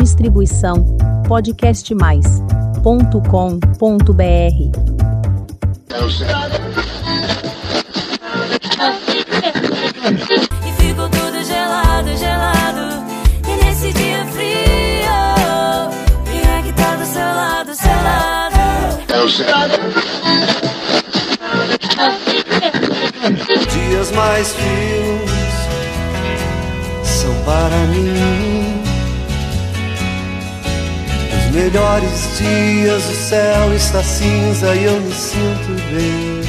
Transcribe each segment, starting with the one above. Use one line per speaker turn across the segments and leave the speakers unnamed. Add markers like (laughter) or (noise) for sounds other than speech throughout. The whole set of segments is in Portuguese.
Distribuição podcastmais.com.br.
E ficou tudo gelado, gelado. E nesse dia frio, quem é que tá do seu lado, seu lado?
Dias mais frios são para mim melhores dias. O céu está cinza e eu me sinto bem.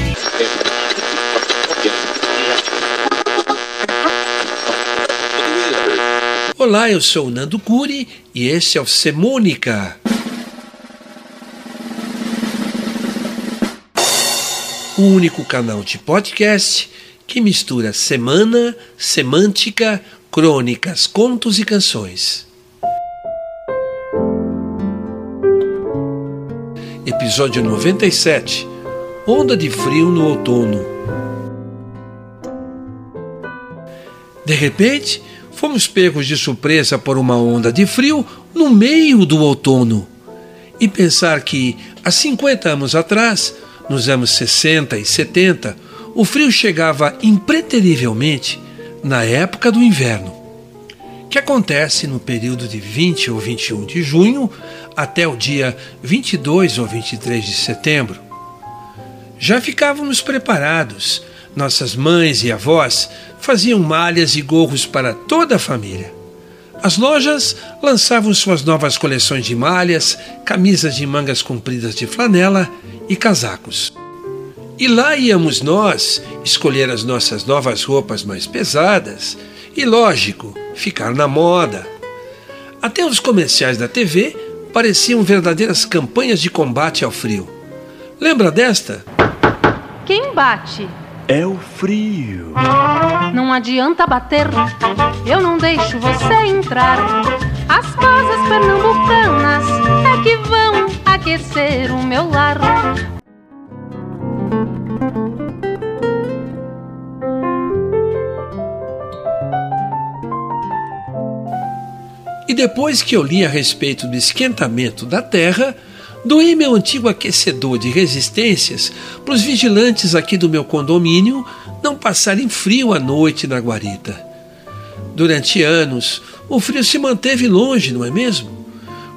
Olá, eu sou o Nando Curi e esse é o Semônica. O único canal de podcast que mistura semana, semântica, crônicas, contos e canções. Episódio 97 Onda de frio no outono. De repente, fomos pegos de surpresa por uma onda de frio no meio do outono. E pensar que, há 50 anos atrás, nos anos 60 e 70, o frio chegava impreterivelmente na época do inverno, que acontece no período de 20 ou 21 de junho até o dia 22 ou 23 de setembro. Já ficávamos preparados, nossas mães e avós faziam malhas e gorros para toda a família. As lojas lançavam suas novas coleções de malhas, camisas de mangas compridas de flanela e casacos. E lá íamos nós escolher as nossas novas roupas mais pesadas e, lógico, ficar na moda. Até os comerciais da TV pareciam verdadeiras campanhas de combate ao frio. Lembra desta?
Quem bate?
É o frio.
Não adianta bater, eu não deixo você entrar. As casas pernambucanas
depois que eu li a respeito do esquentamento da Terra, doei meu antigo aquecedor de resistências para os vigilantes aqui do meu condomínio não passarem frio à noite na guarita. Durante anos, o frio se manteve longe, não é mesmo?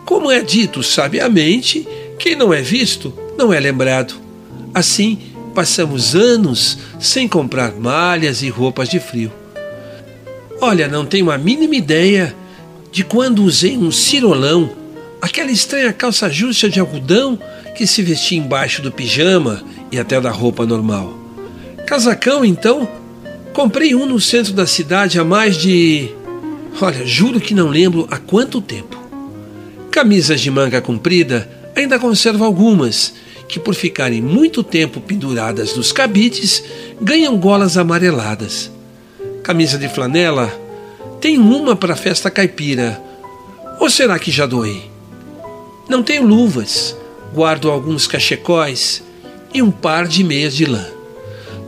Como é dito sabiamente, quem não é visto não é lembrado. Assim, passamos anos sem comprar malhas e roupas de frio. Olha, não tenho a mínima ideia de quando usei um cirolão, aquela estranha calça justa de algodão que se vestia embaixo do pijama e até da roupa normal. Casacão, então? Comprei um no centro da cidade há mais de. Olha, juro que não lembro há quanto tempo. Camisas de manga comprida ainda conservo algumas, que por ficarem muito tempo penduradas nos cabides ganham golas amareladas. Camisa de flanela, tem uma para a festa caipira. Ou será que já doei? Não tenho luvas, guardo alguns cachecóis e um par de meias de lã.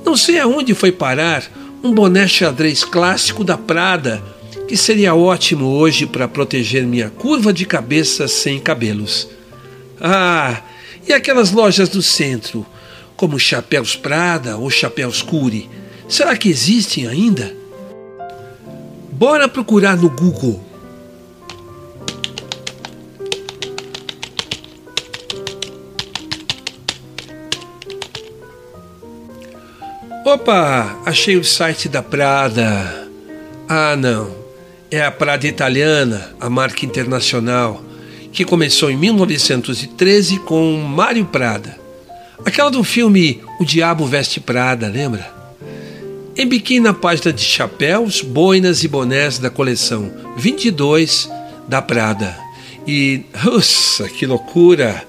Não sei aonde foi parar um boné xadrez clássico da Prada, que seria ótimo hoje para proteger minha curva de cabeça sem cabelos. Ah, e aquelas lojas do centro, como Chapéus Prada ou Chapéus Cury, será que existem ainda? Bora procurar no Google. Opa, achei o site da Prada. Ah, não. É a Prada italiana, a marca internacional, que começou em 1913 com Mário Prada. Aquela do filme O Diabo Veste Prada, lembra? Em biquíni na página de chapéus, boinas e bonés da coleção 22 da Prada. E, nossa, que loucura!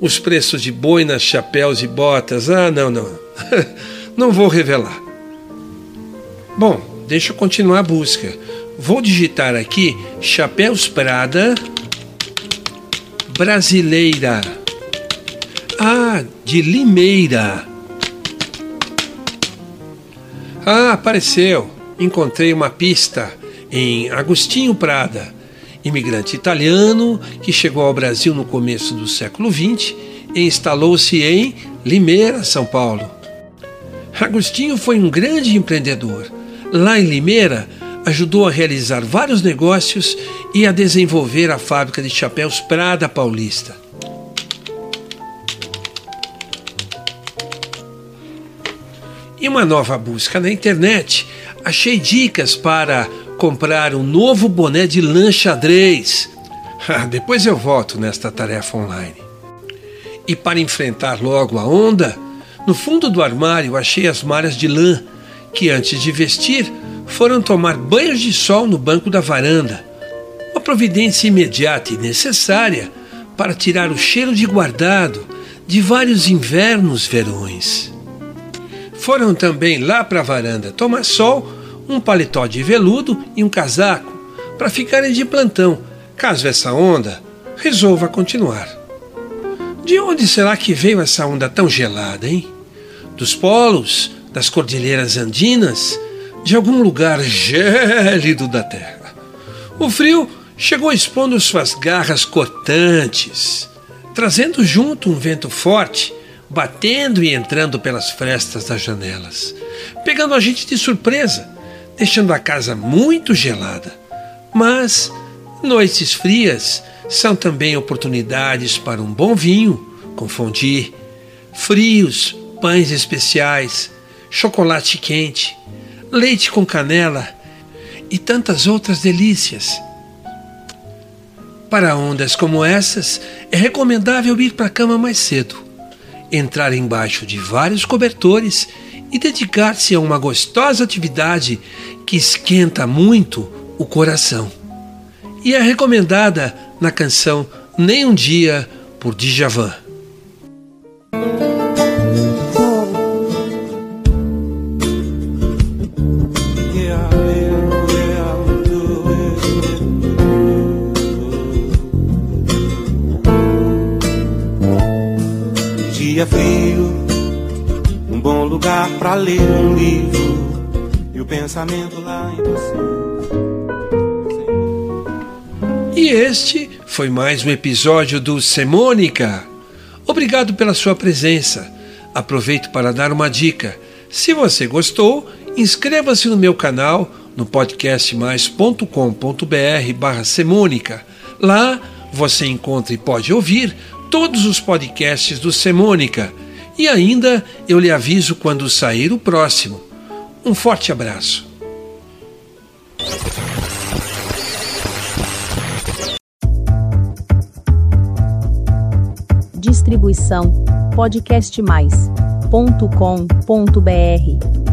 Os preços de boinas, chapéus e botas. Ah, não, não. (laughs) não vou revelar. Bom, deixa eu continuar a busca. Vou digitar aqui Chapéus Prada Brasileira. Ah, de Limeira. Ah, apareceu. Encontrei uma pista em Agostinho Prada. imigrante italiano que chegou ao Brasil no começo do século XX e instalou-se em Limeira, São Paulo. Agostinho foi um grande empreendedor. Lá em Limeira, ajudou a realizar vários negócios e a desenvolver a fábrica de chapéus Prada Paulista. Em uma nova busca na internet, achei dicas para comprar um novo boné de lã xadrez. (laughs) Ah, depois eu volto nesta tarefa online. E para enfrentar logo a onda, no fundo do armário achei as malhas de lã que, antes de vestir, foram tomar banhos de sol no banco da varanda. Uma providência imediata e necessária para tirar o cheiro de guardado de vários invernos verões. Foram também lá para a varanda tomar sol, um paletó de veludo e um casaco, para ficarem de plantão, caso essa onda resolva continuar. De onde será que veio essa onda tão gelada, hein? Dos polos, das cordilheiras andinas, de algum lugar gélido da terra. O frio chegou expondo suas garras cortantes, trazendo junto um vento forte batendo e entrando pelas frestas das janelas, pegando a gente de surpresa, deixando a casa muito gelada. Mas noites frias são também oportunidades para um bom vinho, confundir, frios, pães especiais, chocolate quente, leite com canela e tantas outras delícias. Para ondas como essas, é recomendável ir para a cama mais cedo entrar embaixo de vários cobertores e dedicar-se a uma gostosa atividade que esquenta muito o coração. E é recomendada na canção Nem um Dia por Djavan.
Para ler um livro e o pensamento lá em você.
E este foi mais um episódio do Semônica. Obrigado pela sua presença. Aproveito para dar uma dica. Se você gostou, inscreva-se no meu canal no podcastmais.com.br barra Semônica. Lá você encontra e pode ouvir todos os podcasts do Semônica e ainda eu lhe aviso quando sair o próximo. Um forte abraço.
Distribuição podcastmais.com.br